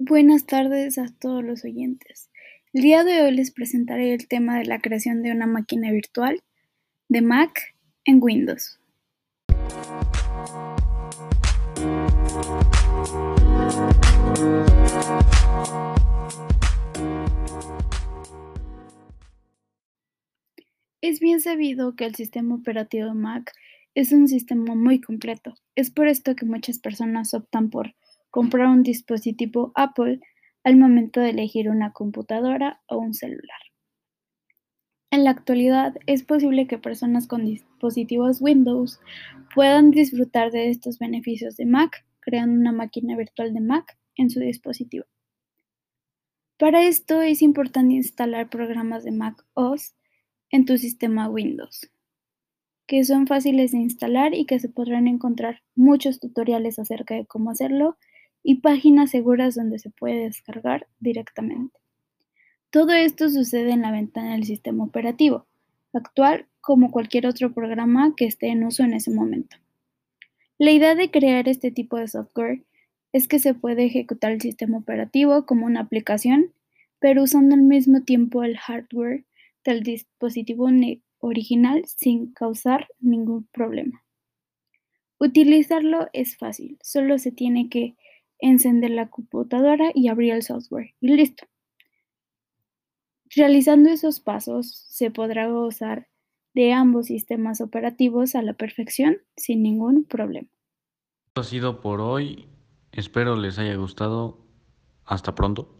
Buenas tardes a todos los oyentes. El día de hoy les presentaré el tema de la creación de una máquina virtual de Mac en Windows. Es bien sabido que el sistema operativo Mac es un sistema muy completo. Es por esto que muchas personas optan por comprar un dispositivo Apple al momento de elegir una computadora o un celular. En la actualidad es posible que personas con dispositivos Windows puedan disfrutar de estos beneficios de Mac creando una máquina virtual de Mac en su dispositivo. Para esto es importante instalar programas de Mac OS en tu sistema Windows, que son fáciles de instalar y que se podrán encontrar muchos tutoriales acerca de cómo hacerlo y páginas seguras donde se puede descargar directamente. Todo esto sucede en la ventana del sistema operativo actual como cualquier otro programa que esté en uso en ese momento. La idea de crear este tipo de software es que se puede ejecutar el sistema operativo como una aplicación, pero usando al mismo tiempo el hardware del dispositivo original sin causar ningún problema. Utilizarlo es fácil, solo se tiene que encender la computadora y abrir el software y listo. Realizando esos pasos se podrá gozar de ambos sistemas operativos a la perfección sin ningún problema. Esto ha sido por hoy. Espero les haya gustado. Hasta pronto.